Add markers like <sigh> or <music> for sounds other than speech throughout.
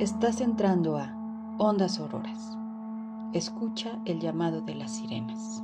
Estás entrando a Ondas Auroras. Escucha el llamado de las sirenas.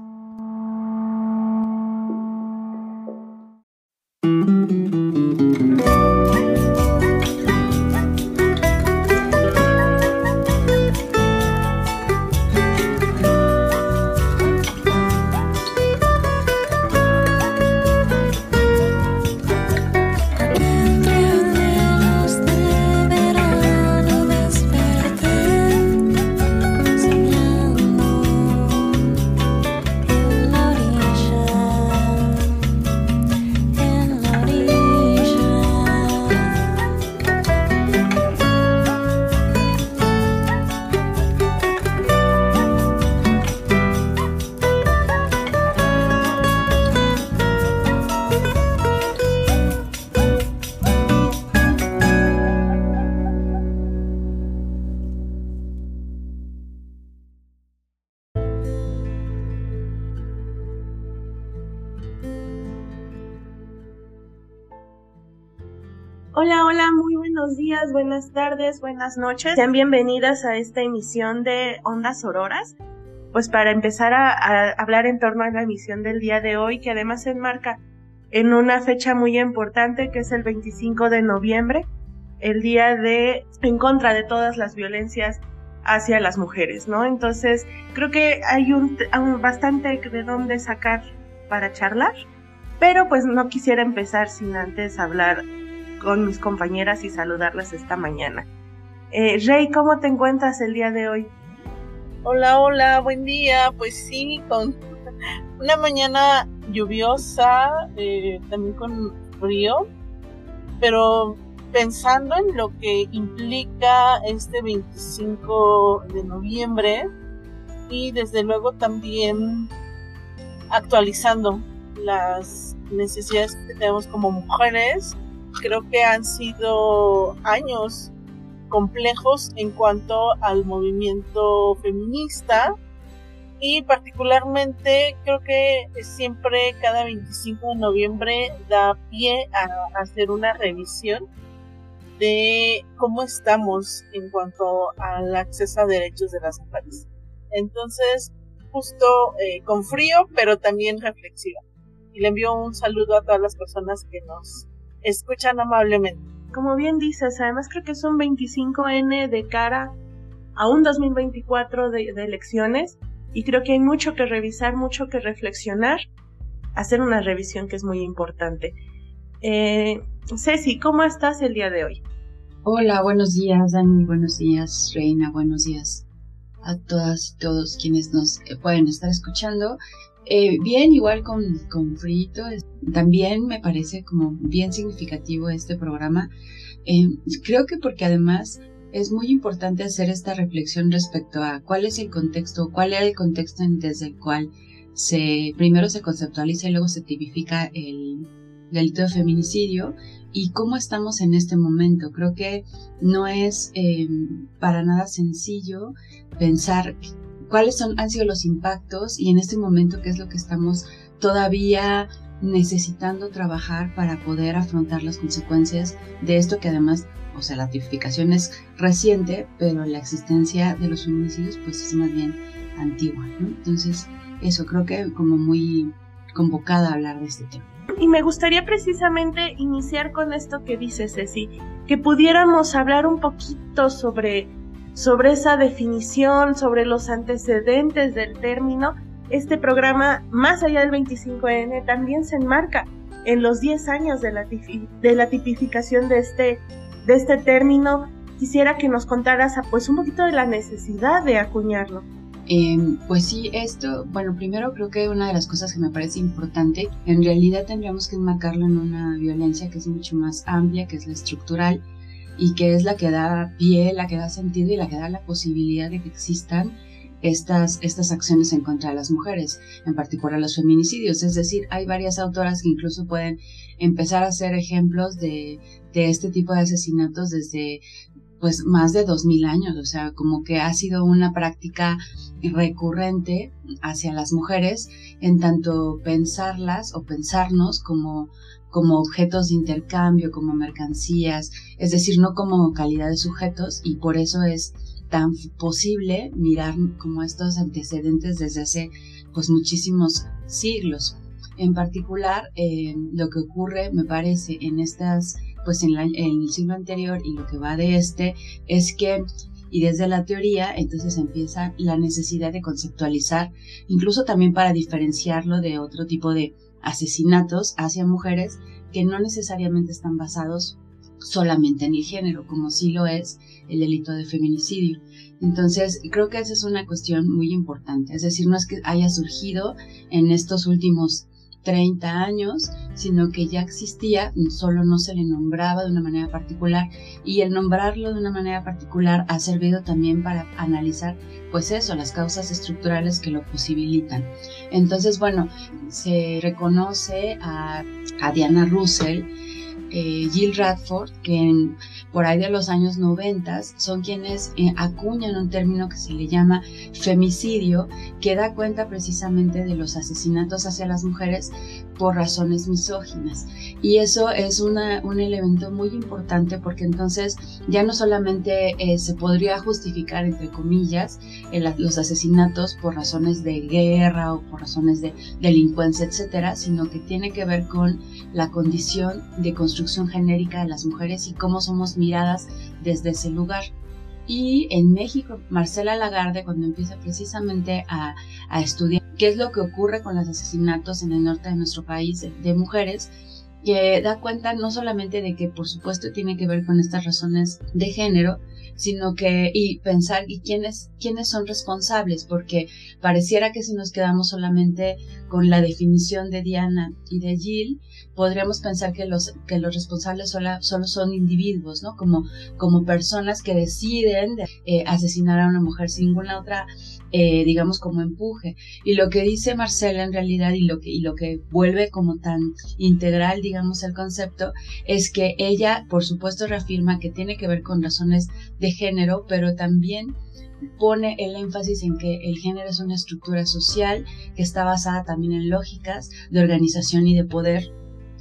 Hola, hola, muy buenos días, buenas tardes, buenas noches. Sean bienvenidas a esta emisión de Ondas Auroras. Pues para empezar a, hablar en torno a la emisión del día de hoy, que además se enmarca en una fecha muy importante que es el 25 de noviembre, el día de en contra de todas las violencias hacia las mujeres, ¿no? Entonces, creo que hay un, un bastante de dónde sacar para charlar, pero pues no quisiera empezar sin antes hablar con mis compañeras y saludarlas esta mañana. Eh, Rey, ¿cómo te encuentras el día de hoy? Hola, hola, buen día. Pues sí, con una mañana lluviosa, eh, también con frío, pero pensando en lo que implica este 25 de noviembre y desde luego también actualizando las necesidades que tenemos como mujeres creo que han sido años complejos en cuanto al movimiento feminista y particularmente creo que siempre cada 25 de noviembre da pie a hacer una revisión de cómo estamos en cuanto al acceso a derechos de las mujeres. Entonces, justo eh, con frío, pero también reflexiva. Y le envío un saludo a todas las personas que nos escuchan amablemente. Como bien dices, además creo que son 25N de cara a un 2024 de, elecciones y creo que hay mucho que revisar, mucho que reflexionar, hacer una revisión que es muy importante. Eh, Ceci, ¿cómo estás el día de hoy? Hola, buenos días, Dani, buenos días, Reina, buenos días a todas y todos quienes nos pueden estar escuchando. Eh, bien, igual con, con Frito, también me parece como bien significativo este programa. Eh, creo que porque además es muy importante hacer esta reflexión respecto a cuál es el contexto, cuál era el contexto desde el cual se primero se conceptualiza y luego se tipifica el delito de feminicidio y cómo estamos en este momento. Creo que no es eh, para nada sencillo pensar cuáles son, han sido los impactos y en este momento qué es lo que estamos todavía necesitando trabajar para poder afrontar las consecuencias de esto que además, o sea, la tipificación es reciente, pero la existencia de los feminicidios pues es más bien antigua. Entonces, eso creo que como muy convocada a hablar de este tema. Y me gustaría precisamente iniciar con esto que dice Ceci, que pudiéramos hablar un poquito sobre sobre esa definición, sobre los antecedentes del término, este programa, más allá del 25N, también se enmarca en los 10 años de la, de la tipificación de este, de este término. Quisiera que nos contaras pues un poquito de la necesidad de acuñarlo. Em, pues sí, esto, bueno, primero creo que una de las cosas que me parece importante, en realidad tendríamos que enmarcarlo en una violencia que es mucho más amplia, que es la estructural, y que es la que da pie, la que da sentido y la que da la posibilidad de que existan estas, estas acciones en contra de las mujeres, en particular los feminicidios. Es decir, hay varias autoras que incluso pueden empezar a hacer ejemplos de, de este tipo de asesinatos desde pues más de dos mil años, o sea, como que ha sido una práctica recurrente hacia las mujeres en tanto pensarlas o pensarnos como como objetos de intercambio, como mercancías, es decir, no como calidad de sujetos y por eso es tan posible mirar como estos antecedentes desde hace pues muchísimos siglos. En particular, eh, lo que ocurre, me parece, en estas, pues en, en el siglo anterior y lo que va de este, es que y desde la teoría entonces empieza la necesidad de conceptualizar, incluso también para diferenciarlo de otro tipo de asesinatos hacia mujeres que no necesariamente están basados solamente en el género, como sí lo es el delito de feminicidio. Entonces, creo que esa es una cuestión muy importante. Es decir, no es que haya surgido en estos últimos 30 años, sino que ya existía, solo no se le nombraba de una manera particular y el nombrarlo de una manera particular ha servido también para analizar pues eso, las causas estructurales que lo posibilitan. Entonces, bueno, se reconoce a, a Diana Russell, eh, Jill Radford, que por ahí de los años 90 son quienes eh, acuñan un término que se le llama femicidio, que da cuenta precisamente de los asesinatos hacia las mujeres por razones misóginas. Y eso es una, un elemento muy importante porque entonces ya no solamente eh, se podría justificar, entre comillas, los asesinatos por razones de guerra o por razones de delincuencia, etcétera, sino que tiene que ver con la condición de construcción genérica de las mujeres y cómo somos miradas desde ese lugar. Y en México, Marcela Lagarde, cuando empieza precisamente a, a estudiar qué es lo que ocurre con los asesinatos en el norte de nuestro país de, mujeres, que da cuenta no solamente de que por supuesto tiene que ver con estas razones de género, sino que y pensar y quiénes quiénes son responsables, porque pareciera que si nos quedamos solamente con la definición de Diana y de Jill, podríamos pensar que los, que los responsables solo, solo son individuos, ¿no? Como, como personas que deciden eh, asesinar a una mujer sin ninguna otra eh, digamos, como empuje. Y lo que dice Marcela en realidad y lo que, y lo que vuelve como tan integral, digamos, el concepto, es que ella, por supuesto, reafirma que tiene que ver con razones de género, pero también pone el énfasis en que el género es una estructura social que está basada también en lógicas de organización y de poder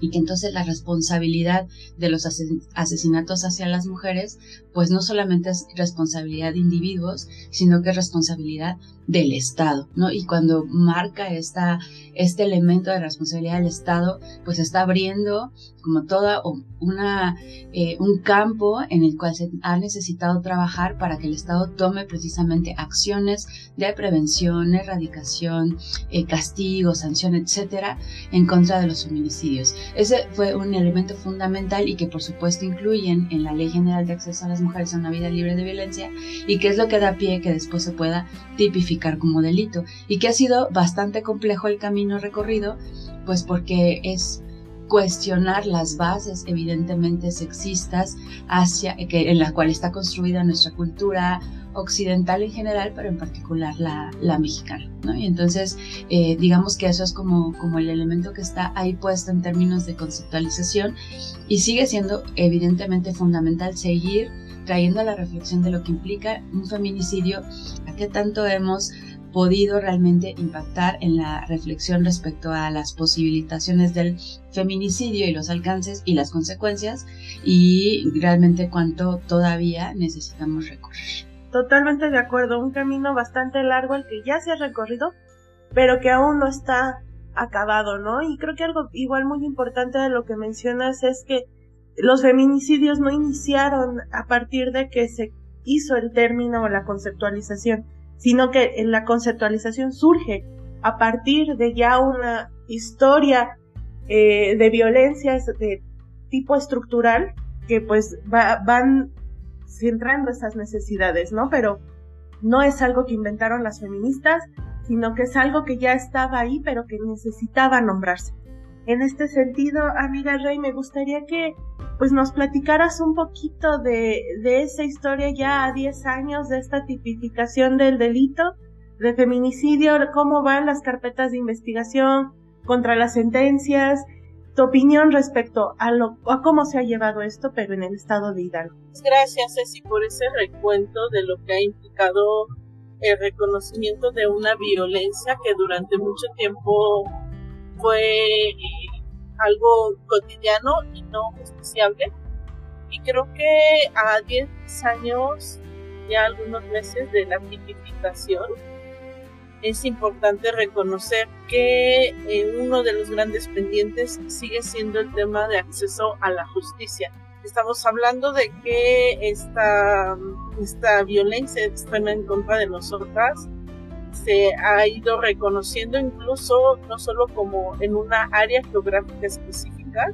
y que entonces la responsabilidad de los asesinatos hacia las mujeres pues no solamente es responsabilidad de individuos, sino que es responsabilidad del Estado, ¿no? Y cuando marca esta, este elemento de responsabilidad del Estado, pues está abriendo como toda una, eh, un campo en el cual se ha necesitado trabajar para que el Estado tome precisamente acciones de prevención, erradicación, eh, castigo, sanción, etcétera, en contra de los feminicidios. Ese fue un elemento fundamental y que por supuesto incluyen en la Ley General de Acceso a las Mujeres a una Vida Libre de Violencia y que es lo que da pie que después se pueda tipificar como delito y que ha sido bastante complejo el camino recorrido, pues porque es cuestionar las bases evidentemente sexistas hacia que, en la cual está construida nuestra cultura occidental en general, pero en particular la, la mexicana, ¿no? Y entonces, eh, digamos que eso es como, como el elemento que está ahí puesto en términos de conceptualización y sigue siendo evidentemente fundamental seguir trayendo a la reflexión de lo que implica un feminicidio, a qué tanto hemos podido realmente impactar en la reflexión respecto a las posibilitaciones del feminicidio y los alcances y las consecuencias y realmente cuánto todavía necesitamos recorrer. Totalmente de acuerdo, un camino bastante largo el que ya se ha recorrido, pero que aún no está acabado, ¿no? Y creo que algo igual muy importante de lo que mencionas es que los feminicidios no iniciaron a partir de que se hizo el término o la conceptualización, sino que la conceptualización surge a partir de ya una historia eh, de violencias de tipo estructural que pues van centrando esas necesidades, ¿no? Pero no es algo que inventaron las feministas, sino que es algo que ya estaba ahí, pero que necesitaba nombrarse. En este sentido, amiga Rey, me gustaría que pues nos platicaras un poquito de, de esa historia ya a 10 años de esta tipificación del delito de feminicidio, cómo van las carpetas de investigación contra las sentencias, tu opinión respecto a, lo, a cómo se ha llevado esto, pero en el estado de Hidalgo. Gracias, Ceci, por ese recuento de lo que ha implicado el reconocimiento de una violencia que durante mucho tiempo fue algo cotidiano no justiciable. Y creo que a 10 años, ya algunos meses de la tipificación, es importante reconocer que eh, uno de los grandes pendientes sigue siendo el tema de acceso a la justicia. Estamos hablando de que esta, esta violencia extrema en contra de nosotras se ha ido reconociendo incluso no solo como en una área geográfica específica,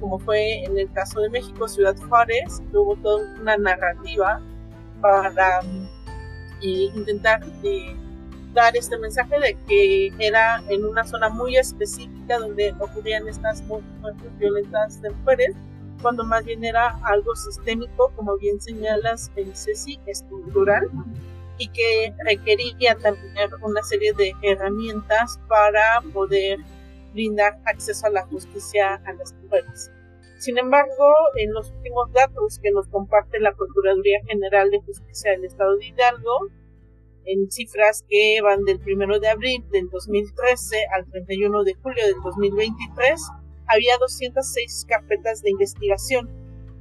como fue en el caso de México, Ciudad Juárez, hubo toda una narrativa para eh, intentar eh, dar este mensaje de que era en una zona muy específica donde ocurrían estas muertes violentas de mujeres, cuando más bien era algo sistémico, como bien señalas en CECI, estructural, y que requería también una serie de herramientas para poder brindar acceso a la justicia a las mujeres. Sin embargo, en los últimos datos que nos comparte la Procuraduría General de Justicia del Estado de Hidalgo, en cifras que van del 1 de abril del 2013 al 31 de julio del 2023, había 206 carpetas de investigación,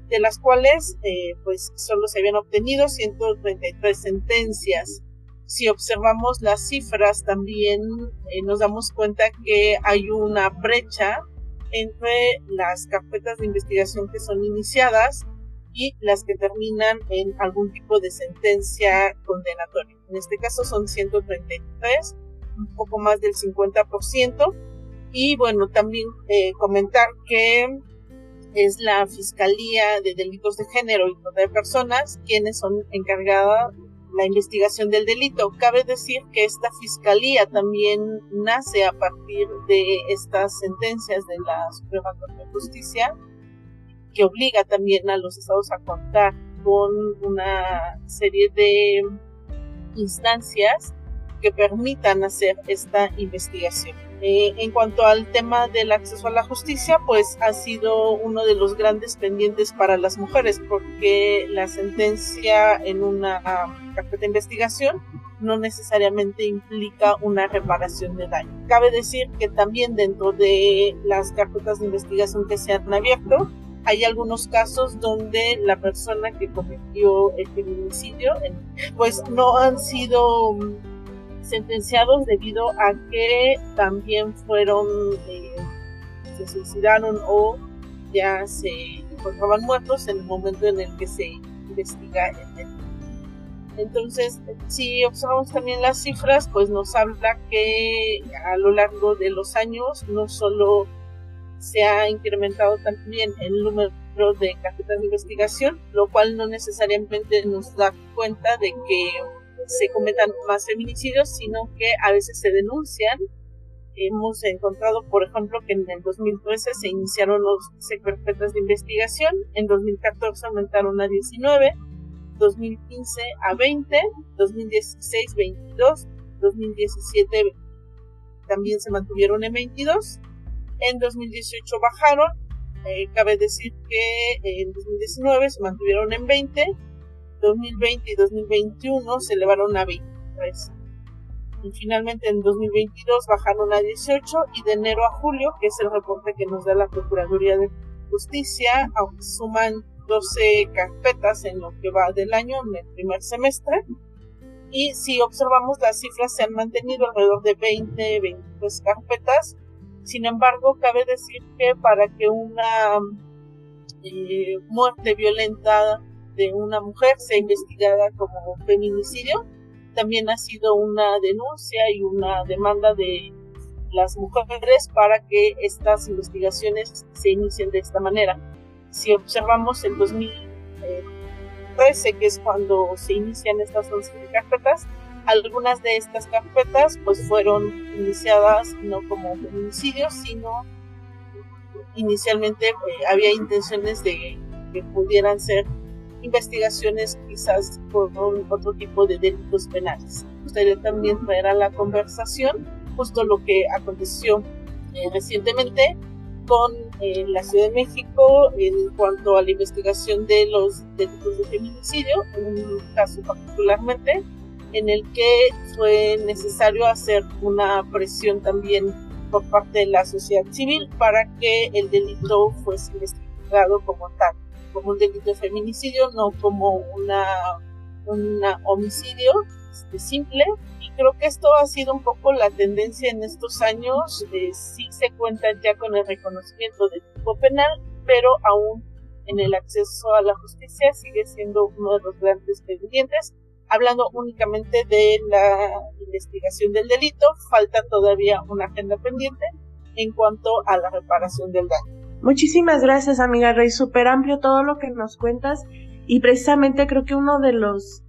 de las cuales eh, pues solo se habían obtenido 133 sentencias. Si observamos las cifras también eh, nos damos cuenta que hay una brecha entre las carpetas de investigación que son iniciadas y las que terminan en algún tipo de sentencia condenatoria. En este caso son 133, un poco más del 50%. Y bueno, también eh, comentar que es la Fiscalía de Delitos de Género y de Personas quienes son encargadas la investigación del delito. Cabe decir que esta fiscalía también nace a partir de estas sentencias de la Suprema Corte de Justicia que obliga también a los estados a contar con una serie de instancias que permitan hacer esta investigación. Eh, en cuanto al tema del acceso a la justicia, pues ha sido uno de los grandes pendientes para las mujeres, porque la sentencia en una carpeta de investigación no necesariamente implica una reparación de daño. Cabe decir que también dentro de las carpetas de investigación que se han abierto, hay algunos casos donde la persona que cometió el feminicidio pues no han sido sentenciados debido a que también fueron eh, se suicidaron o ya se encontraban muertos en el momento en el que se investiga el. Entonces, si observamos también las cifras, pues nos habla que a lo largo de los años no solo se ha incrementado también el número de carpetas de investigación, lo cual no necesariamente nos da cuenta de que se cometan más feminicidios, sino que a veces se denuncian. Hemos encontrado, por ejemplo, que en el 2013 se iniciaron los carpetas de investigación, en 2014 aumentaron a 19, 2015 a 20, 2016 22, 2017 también se mantuvieron en 22 en 2018 bajaron, eh, cabe decir que en 2019 se mantuvieron en 20, 2020 y 2021 se elevaron a 23. Y finalmente en 2022 bajaron a 18 y de enero a julio, que es el reporte que nos da la Procuraduría de Justicia, suman 12 carpetas en lo que va del año, en el primer semestre. Y si observamos las cifras se han mantenido alrededor de 20, 22 carpetas, sin embargo, cabe decir que para que una eh, muerte violenta de una mujer sea investigada como feminicidio, también ha sido una denuncia y una demanda de las mujeres para que estas investigaciones se inicien de esta manera. Si observamos el 2013, que es cuando se inician estas 11 carpetas, algunas de estas carpetas pues fueron iniciadas no como feminicidios, sino inicialmente eh, había intenciones de que pudieran ser investigaciones quizás por otro tipo de delitos penales. Gustaría también traer a la conversación justo lo que aconteció eh, recientemente con eh, la Ciudad de México en cuanto a la investigación de los delitos de feminicidio, un caso particularmente en el que fue necesario hacer una presión también por parte de la sociedad civil para que el delito fuese investigado como tal, como un delito de feminicidio, no como una, un homicidio este, simple. Y creo que esto ha sido un poco la tendencia en estos años. Eh, sí se cuentan ya con el reconocimiento del tipo penal, pero aún en el acceso a la justicia sigue siendo uno de los grandes pendientes. Hablando únicamente de la investigación del delito, falta todavía una agenda pendiente en cuanto a la reparación del daño. Muchísimas gracias, amiga Rey. Súper amplio todo lo que nos cuentas y precisamente creo que uno de los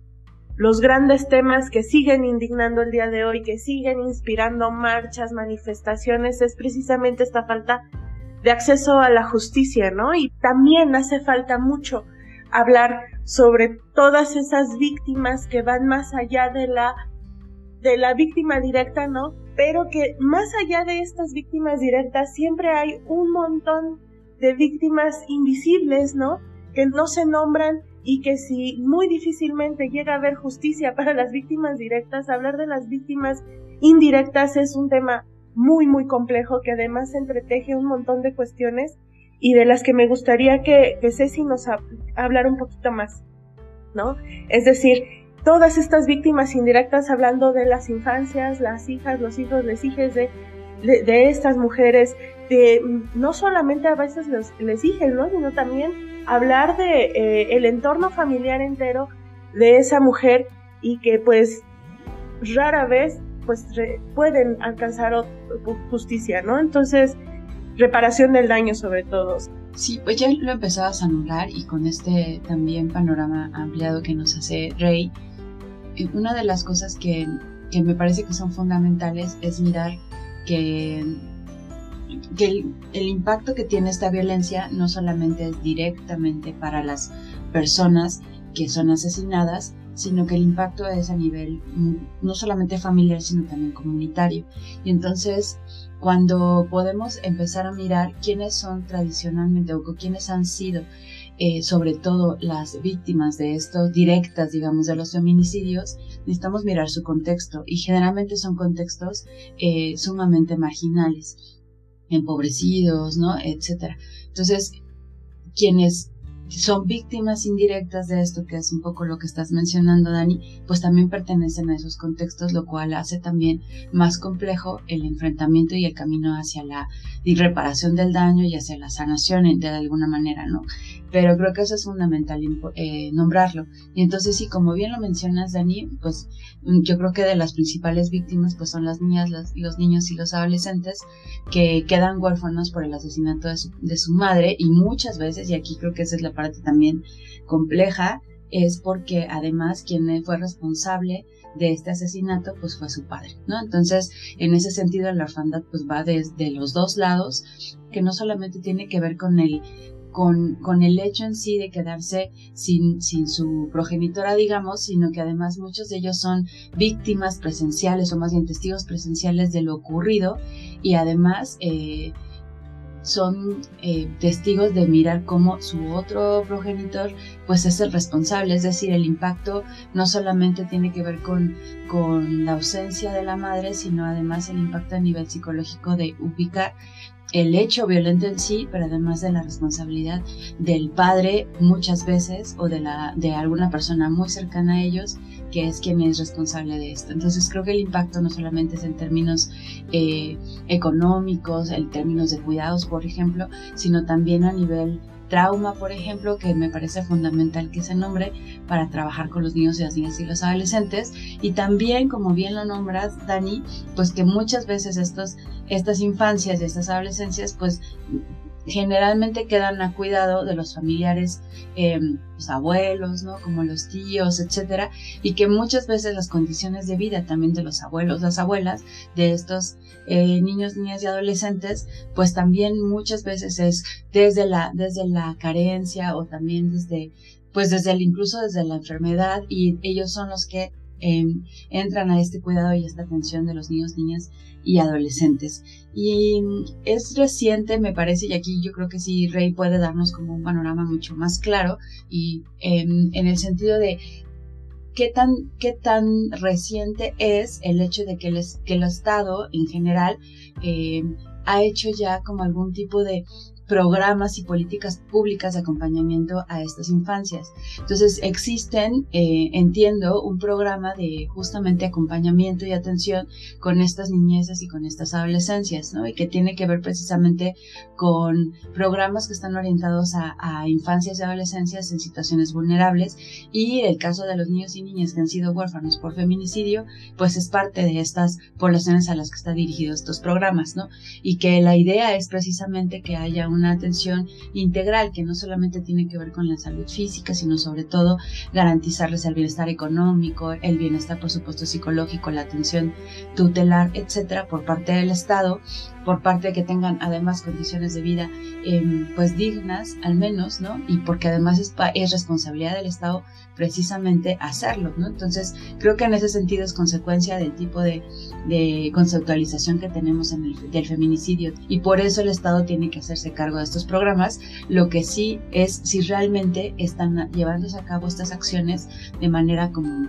los grandes temas que siguen indignando el día de hoy, que siguen inspirando marchas, manifestaciones, es precisamente esta falta de acceso a la justicia, ¿no? Y también hace falta mucho hablar sobre todas esas víctimas que van más allá de la de la víctima directa, ¿no? Pero que más allá de estas víctimas directas siempre hay un montón de víctimas invisibles, ¿no? Que no se nombran y que si muy difícilmente llega a haber justicia <laughs> para las víctimas directas, hablar de las víctimas indirectas es un tema muy, muy complejo que además entreteje un montón de cuestiones y de las que me gustaría que, que Ceci nos hablara un poquito más, ¿no? Es decir, todas estas víctimas indirectas hablando de las infancias, las hijas, los hijos, les hijas de, estas mujeres, de no solamente a veces les, les hijas, ¿no? Sino también hablar de eh, el entorno familiar entero de esa mujer y que pues rara vez pues pueden alcanzar justicia, ¿no? Entonces, reparación del daño sobre todo. Sí, pues ya lo empezabas a nombrar y con este también panorama ampliado que nos hace Rey, una de las cosas que, que me parece que son fundamentales es mirar que, que el, el, impacto que tiene esta violencia no solamente es directamente para las personas que son asesinadas, sino que el impacto es a nivel no solamente familiar, sino también comunitario. Y entonces, cuando podemos empezar a mirar quiénes son tradicionalmente o quiénes han sido, eh, sobre todo las víctimas de estos directas, digamos, de los feminicidios, necesitamos mirar su contexto y generalmente son contextos eh, sumamente marginales, empobrecidos, ¿no? Etcétera. Entonces, quienes son víctimas indirectas de esto, que es un poco lo que estás mencionando, Dani, pues también pertenecen a esos contextos, lo cual hace también más complejo el enfrentamiento y el camino hacia la reparación del daño y hacia la sanación de alguna manera, ¿no? Pero creo que eso es fundamental eh, nombrarlo. Y entonces sí, como bien lo mencionas, Dani, pues mm, yo creo que de las principales víctimas pues son las niñas, los niños y los adolescentes que quedan huérfanos por el asesinato de su, de su madre y muchas veces, y aquí creo que esa es la también compleja, es porque además quien fue responsable de este asesinato pues fue su padre, ¿no? Entonces, en ese sentido la orfandad pues va desde los dos lados, que no solamente tiene que ver con el con, con, el hecho en sí de quedarse sin, sin su progenitora, digamos, sino que además muchos de ellos son víctimas presenciales o más bien testigos presenciales de lo ocurrido y además eh, son eh, testigos de mirar cómo su otro progenitor pues es el responsable, es decir, el impacto no solamente tiene que ver con, con la ausencia de la madre, sino además el impacto a nivel psicológico de ubicar el hecho violento en sí, pero además de la responsabilidad del padre muchas veces o de, la, de alguna persona muy cercana a ellos que es quien es responsable de esto. Entonces creo que el impacto no solamente es en términos eh, económicos, en términos de cuidados, por ejemplo, sino también a nivel trauma, por ejemplo, que me parece fundamental que se nombre para trabajar con los niños y las niñas y los adolescentes. Y también, como bien lo nombras, Dani, pues que muchas veces estos, estas infancias y estas adolescencias, pues generalmente quedan a cuidado de los familiares, em, los abuelos, ¿no? Como los tíos, etcétera, y que muchas veces las condiciones de vida también de los abuelos, las abuelas, de estos eh, niños, niñas y adolescentes, pues también muchas veces es desde la, desde la carencia o también desde, pues desde el, incluso desde la enfermedad, y ellos son los que em, entran a este cuidado y esta atención de los niños, niñas y adolescentes. Y es reciente, me parece, y aquí yo creo que sí, Rey puede darnos como un panorama mucho más claro y en, el sentido de qué tan, qué tan reciente es el hecho de que el, que el Estado en general eh, ha hecho ya como algún tipo de programas y políticas públicas de acompañamiento a estas infancias. Entonces existen, eh, entiendo, un programa de justamente acompañamiento y atención con estas niñezas y con estas adolescencias, ¿no? Y que tiene que ver precisamente con programas que están orientados a, a infancias y adolescencias en situaciones vulnerables y el caso de los niños y niñas que han sido huérfanos por feminicidio, pues es parte de estas poblaciones a las que están dirigidos estos programas, ¿no? Y que la idea es precisamente que haya un una atención integral que no solamente tiene que ver con la salud física, sino sobre todo garantizarles el bienestar económico, el bienestar por supuesto psicológico, la atención tutelar, etcétera, por parte del Estado por parte de que tengan además condiciones de vida em, pues dignas al menos, ¿no? Y porque además es, es responsabilidad del Estado precisamente hacerlo, ¿no? Entonces creo que en ese sentido es consecuencia del tipo de, de conceptualización que tenemos en el, del feminicidio y por eso el Estado tiene que hacerse cargo de estos programas, lo que sí es si realmente están llevándose a cabo estas acciones de manera como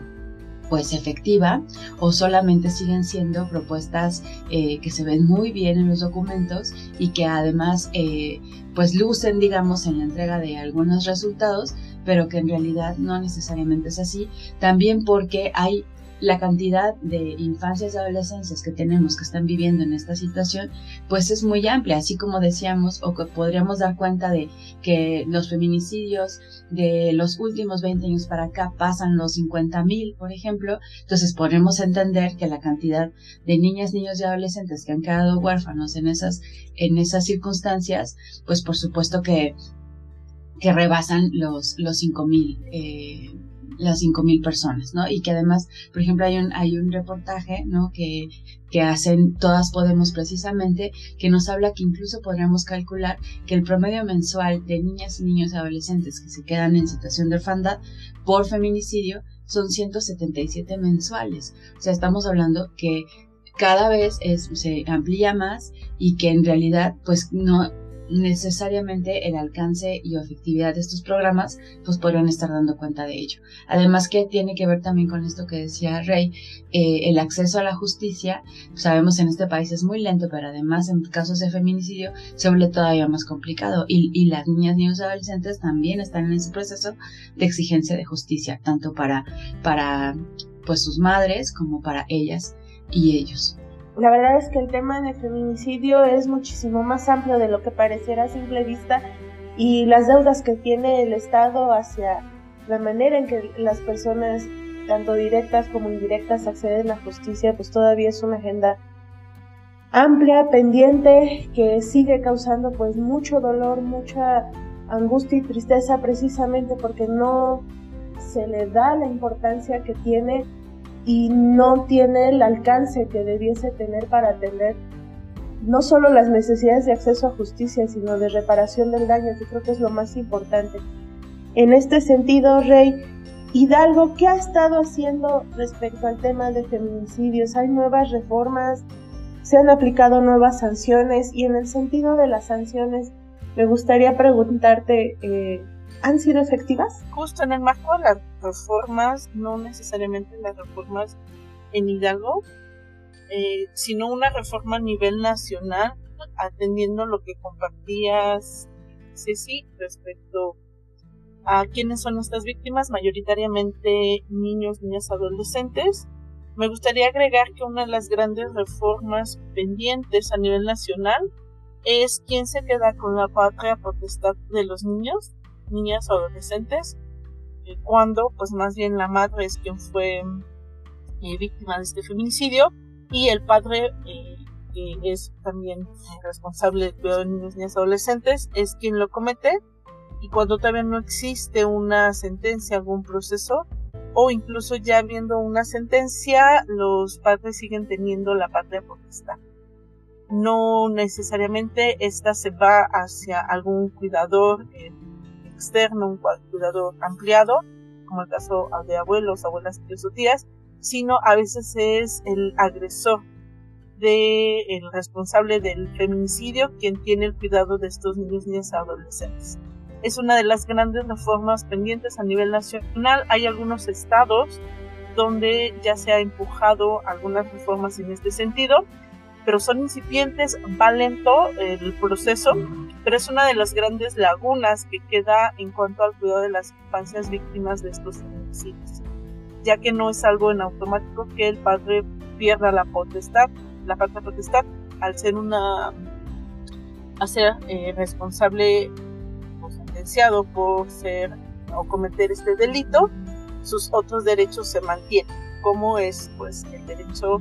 pues efectiva o solamente siguen siendo propuestas eh, que se ven muy bien en los documentos y que además eh, pues lucen digamos en la entrega de algunos resultados pero que en realidad no necesariamente es así. También porque hay la cantidad de infancias y adolescencias que tenemos que están viviendo en esta situación, pues es muy amplia, así como decíamos, o que podríamos dar cuenta de que los feminicidios de los últimos 20 años para acá pasan los 50 mil, por ejemplo, entonces podemos entender que la cantidad de niñas, niños y adolescentes que han quedado huérfanos en esas, en esas circunstancias, pues por supuesto que que rebasan los, los 5 mil eh, las 5.000 personas, ¿no? Y que además, por ejemplo, hay un, hay un reportaje, ¿no? Que, que hacen Todas Podemos precisamente, que nos habla que incluso podríamos calcular que el promedio mensual de niñas y niños adolescentes que se quedan en situación de orfandad por feminicidio son 177 mensuales. O sea, estamos hablando que cada vez es, se amplía más y que en realidad pues no necesariamente el alcance y efectividad de estos programas pues podrían estar dando cuenta de ello. Además que tiene que ver también con esto que decía Rey, eh, el acceso a la justicia, sabemos en este país es muy lento, pero además en casos de feminicidio se vuelve todavía más complicado y, y las niñas, niños y adolescentes también están en ese proceso de exigencia de justicia, tanto para, para pues sus madres como para ellas y ellos. La verdad es que el tema de feminicidio es muchísimo más amplio de lo que pareciera a simple vista y las deudas que tiene el Estado hacia la manera en que las personas, tanto directas como indirectas, acceden a justicia, pues todavía es una agenda amplia, pendiente, que sigue causando pues mucho dolor, mucha angustia y tristeza precisamente porque no se le da la importancia que tiene y no tiene el alcance que debiese tener para atender no solo las necesidades de acceso a justicia, sino de reparación del daño, que creo que es lo más importante. En este sentido, Rey, Hidalgo, ¿qué ha estado haciendo respecto al tema de feminicidios? ¿Hay nuevas reformas? ¿Se han aplicado nuevas sanciones? Y en el sentido de las sanciones, me gustaría preguntarte, eh, han sido efectivas? Justo en el marco de las reformas, no necesariamente las reformas en Hidalgo, eh, sino una reforma a nivel nacional, atendiendo lo que compartías, Ceci, respecto a quiénes son estas víctimas, mayoritariamente niños, niñas, adolescentes. Me gustaría agregar que una de las grandes reformas pendientes a nivel nacional es quién se queda con la patria potestad de los niños niñas o adolescentes, eh, cuando pues más bien la madre es quien fue eh, víctima de este feminicidio y el padre eh, que es también responsable del cuidado de niños, niñas, adolescentes, es quien lo comete y cuando todavía no existe una sentencia, algún proceso, o incluso ya viendo una sentencia, los padres siguen teniendo la patria potestad. No necesariamente esta se va hacia algún cuidador externo, un cuidado ampliado, como el caso de abuelos, abuelas, tíos o tías, sino a veces es el agresor de el responsable del feminicidio quien tiene el cuidado de estos niños, niñas adolescentes. es una de las grandes reformas pendientes a nivel nacional. Hay algunos estados donde ya se ha empujado algunas reformas en este sentido, pero son incipientes, va lento el proceso, pero es una de las grandes lagunas que queda en cuanto al cuidado de las infancias víctimas de estos feminicidios, ya que no es algo en automático que el padre pierda la potestad, la falta potestad, al ser una, a ser eh, responsable o sentenciado por ser o cometer este delito, sus otros derechos se mantienen, como es pues el derecho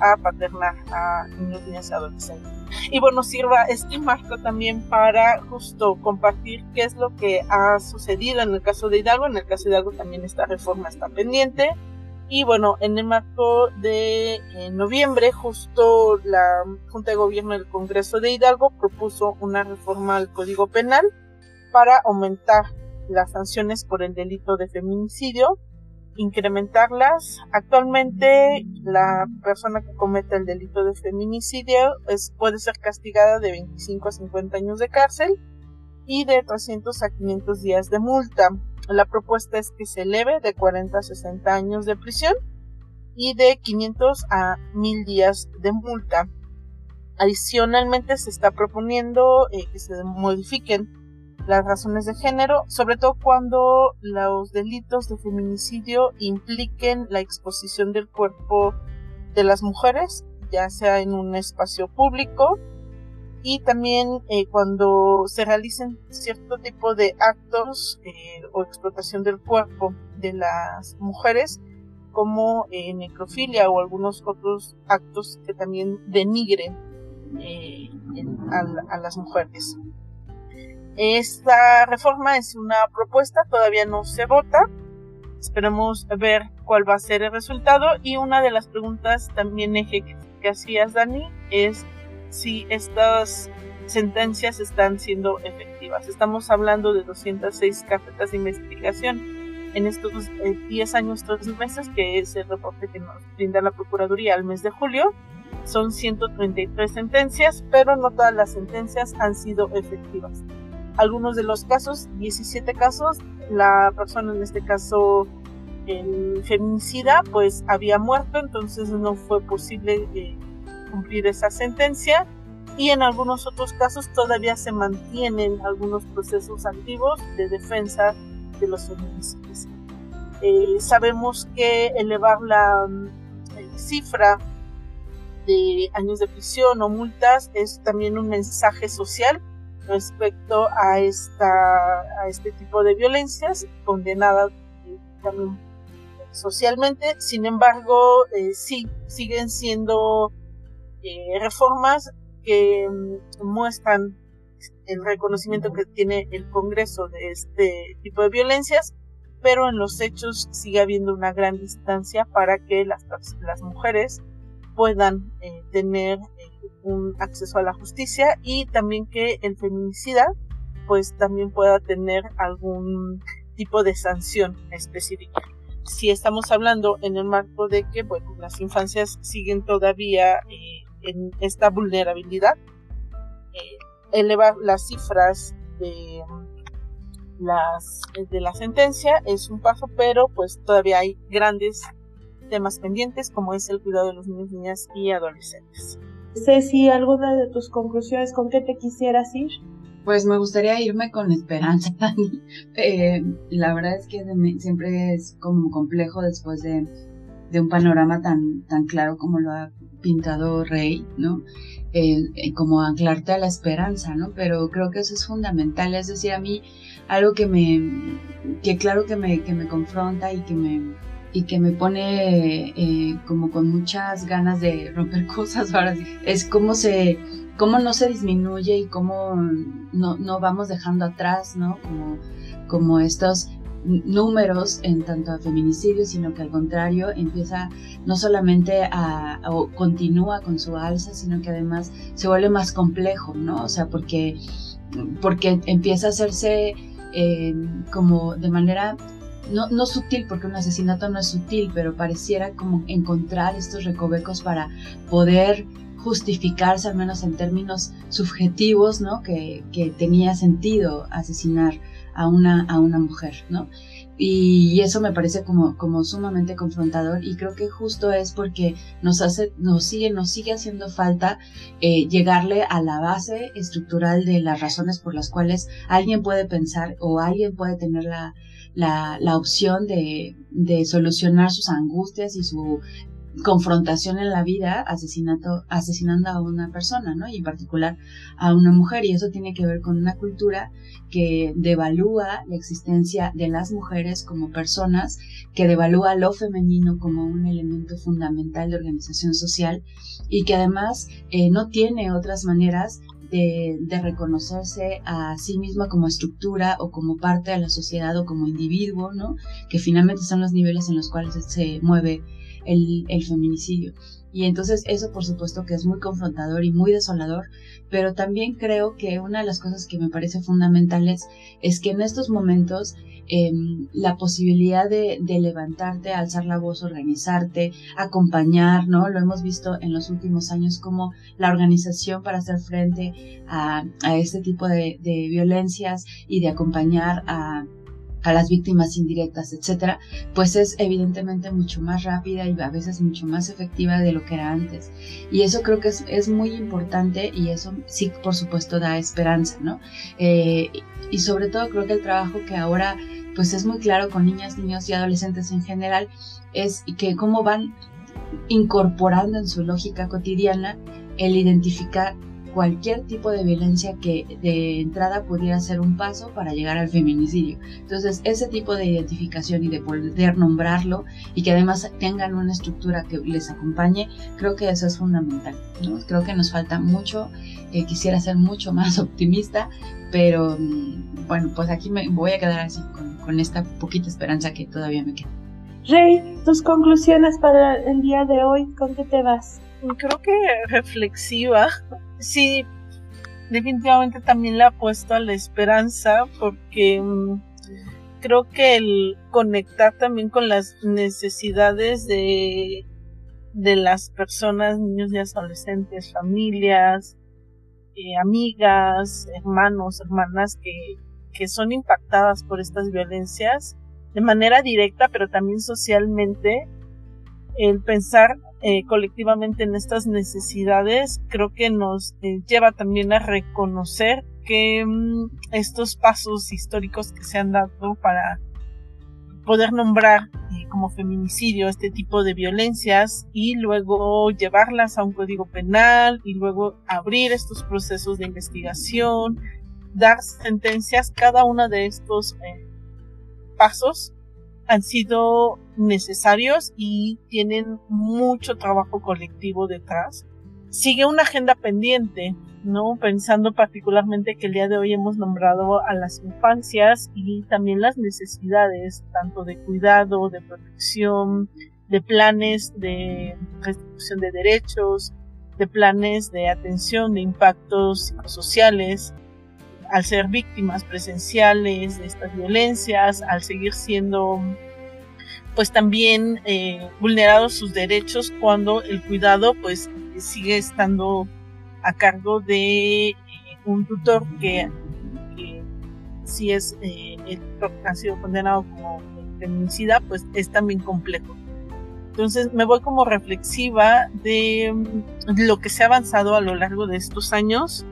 a paternar a niños, niñas y adolescentes. Y bueno, sirva este marco también para justo compartir qué es lo que ha sucedido en el caso de Hidalgo. En el caso de Hidalgo también esta reforma está pendiente. Y bueno, en el marco de noviembre, justo la Junta de Gobierno del Congreso de Hidalgo propuso una reforma al Código Penal para aumentar las sanciones por el delito de feminicidio incrementarlas. Actualmente la persona que cometa el delito de feminicidio es, puede ser castigada de 25 a 50 años de cárcel y de 300 a 500 días de multa. La propuesta es que se eleve de 40 a 60 años de prisión y de 500 a 1000 días de multa. Adicionalmente se está proponiendo eh, que se modifiquen las razones de género, sobre todo cuando los delitos de feminicidio impliquen la exposición del cuerpo de las mujeres, ya sea en un espacio público, y también eh, cuando se realicen cierto tipo de actos eh, o explotación del cuerpo de las mujeres, como eh, necrofilia o algunos otros actos que también denigren a las mujeres. Esta reforma es una propuesta, todavía no se vota. Esperemos ver cuál va a ser el resultado. Y una de las preguntas también que, que hacías, Dani, es si estas sentencias están siendo efectivas. Estamos hablando de 206 carpetas de investigación en estos 10 eh, años, 3 meses, que es el reporte que nos brinda la Procuraduría al mes de julio. Son 133 sentencias, pero no todas las sentencias han sido efectivas algunos de los casos, 17 casos, la persona en este caso feminicida pues había muerto, entonces no fue posible eh, cumplir esa sentencia y en algunos otros casos todavía se mantienen algunos procesos activos de defensa de los feminicidios. Eh, sabemos que elevar la eh, cifra de años de prisión o multas es también un mensaje social respecto a, esta, a este tipo de violencias, condenada también socialmente. Sin embargo, eh, sí, siguen siendo eh, reformas que mm, muestran el reconocimiento que tiene el Congreso de este tipo de violencias, pero en los hechos sigue habiendo una gran distancia para que las, las mujeres puedan eh, tener un acceso a la justicia y también que el feminicida pues también pueda tener algún tipo de sanción específica. Si estamos hablando en el marco de que bueno, las infancias siguen todavía eh, en esta vulnerabilidad, eh, elevar las cifras de las de la sentencia es un paso, pero pues todavía hay grandes temas pendientes como es el cuidado de los niños, niñas y adolescentes. Ceci, ¿alguna de tus conclusiones con qué te quisieras ir? Pues me gustaría irme con esperanza. <laughs> Eh, la verdad es que siempre es como complejo después de, un panorama tan, tan claro como lo ha pintado Rey, ¿no? Eh, eh, como anclarte a la esperanza, ¿no? Pero creo que eso es fundamental, es decir, a mí algo que me, que claro que me, que me confronta y que me, y que me pone eh, como con muchas ganas de romper <laughs> cosas ahora es cómo se cómo no se disminuye y cómo no, no vamos dejando atrás no como como estos números en tanto a feminicidio, sino que al contrario empieza no solamente a, o continúa con su alza, sino que además se vuelve más complejo, ¿no? O sea, porque, porque empieza a hacerse eh, como de manera no, no sutil, porque un asesinato no es sutil, pero pareciera como encontrar estos recovecos para poder justificarse, al menos en términos subjetivos, ¿no? Que, que tenía sentido asesinar a una, a una mujer, ¿no? Y, eso me parece como, como sumamente confrontador y creo que justo es porque nos hace, nos sigue, nos sigue haciendo falta eh, llegarle a la base estructural de las razones por las cuales alguien puede pensar o alguien puede tener la, la, la opción de, de, solucionar sus angustias y su confrontación en la vida asesinando a una persona, ¿no? Y en particular a una mujer. Y eso tiene que ver con una cultura que devalúa la existencia de las mujeres como personas, que devalúa lo femenino como un elemento fundamental de organización social y que además eh, no tiene otras maneras de, de, reconocerse a sí misma como estructura o como parte de la sociedad o como individuo, ¿no? Que finalmente son los niveles en los cuales se mueve el, feminicidio. Y entonces eso por supuesto que es muy confrontador y muy desolador, pero también creo que una de las cosas que me parece fundamentales es que en estos momentos em, la posibilidad de, levantarte, alzar la voz, organizarte, acompañar, ¿no? Lo hemos visto en los últimos años como la organización para hacer frente a, este tipo de violencias y de acompañar a a las víctimas indirectas, etcétera, pues es evidentemente mucho más rápida y a veces mucho más efectiva de lo que era antes. Y eso creo que es, muy importante y eso sí, por supuesto, da esperanza, ¿no? Eh, y sobre todo creo que el trabajo que ahora pues es muy claro con niñas, niños y adolescentes en general es que cómo van incorporando en su lógica cotidiana el identificar cualquier tipo de violencia que de entrada pudiera ser un paso para llegar al feminicidio. Entonces, ese tipo de identificación y de poder nombrarlo y que además tengan una estructura que les acompañe, creo que eso es fundamental. Creo que nos falta mucho, eh, quisiera ser mucho más <laughs> optimista, pero mm, bueno, pues aquí me voy a quedar así con, con esta poquita esperanza que todavía me queda. Rey, tus conclusiones para el día de hoy, ¿con qué te vas? Creo que reflexiva, sí, definitivamente también le apuesto a la esperanza porque mm, creo que el conectar también con las necesidades de, de las personas, niños y adolescentes, familias, eh, amigas, hermanos, hermanas que, que son impactadas por estas violencias de manera directa, pero también socialmente, el pensar eh, colectivamente en estas necesidades, creo que nos eh, lleva también a reconocer que mm, estos pasos históricos que se han dado para poder nombrar eh, como feminicidio este tipo de violencias y luego llevarlas a un código penal y luego abrir estos procesos de investigación, dar sentencias, cada uno de estos pasos han sido necesarios y tienen mucho trabajo colectivo detrás. Sigue una agenda pendiente, ¿no? Pensando particularmente que el día de hoy hemos nombrado a las infancias y también las necesidades, tanto de cuidado, de protección, de planes de restitución de derechos, de planes de atención de impactos psicosociales, al ser víctimas presenciales de estas violencias, al seguir siendo pues también eh, vulnerados sus derechos cuando el cuidado pues sigue estando a cargo de eh, un tutor que, si es eh, el tutor que ha sido condenado como feminicida pues es también complejo. Entonces me voy como reflexiva de lo que se ha avanzado a lo largo de estos años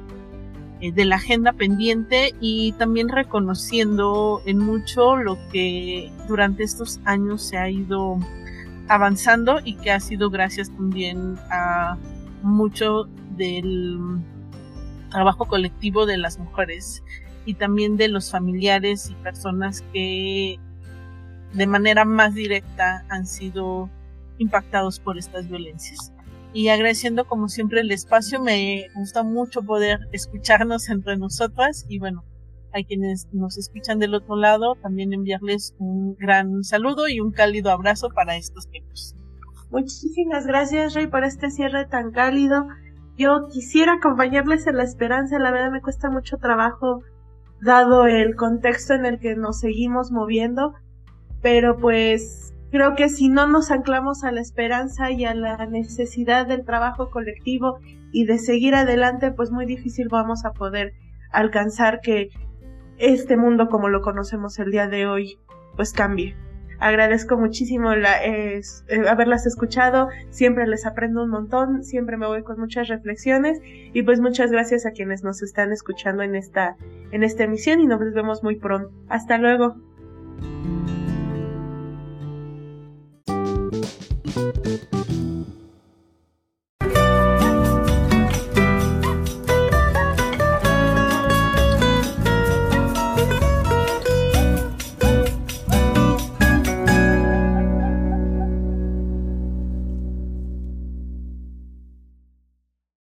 de la agenda pendiente y también reconociendo en mucho lo que durante estos años se ha ido avanzando y que ha sido gracias también a mucho del trabajo colectivo de las mujeres y también de los familiares y personas que de manera más directa han sido impactados por estas violencias y agradeciendo como siempre el espacio. Me gusta mucho poder escucharnos entre nosotras y bueno, a quienes nos escuchan del otro lado, también enviarles un gran saludo y un cálido abrazo para estos tiempos. Muchísimas gracias, Rey, por este cierre tan cálido. Yo quisiera acompañarles en la esperanza, la verdad me cuesta mucho trabajo dado el contexto en el que nos seguimos moviendo, pero pues creo que si no nos anclamos a la esperanza y a la necesidad del trabajo colectivo y de seguir adelante, pues muy difícil vamos a poder alcanzar que este mundo como lo conocemos el día de hoy pues cambie. Agradezco muchísimo eh, haberlas escuchado, siempre les aprendo un montón, siempre me voy con muchas reflexiones y pues muchas gracias a quienes nos están escuchando en esta, en esta emisión y nos vemos muy pronto. Hasta luego. Música